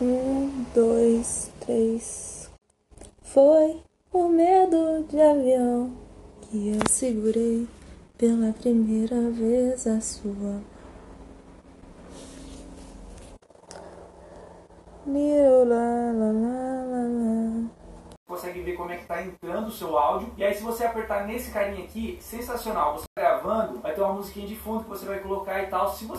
Um, dois, três. Foi o medo de avião que eu segurei pela primeira vez a sua. Lá, lá, lá, consegue ver como é que tá entrando o seu áudio. E aí se você apertar nesse carinha aqui, sensacional, você tá gravando, vai ter uma musiquinha de fundo que você vai colocar e tal. Se você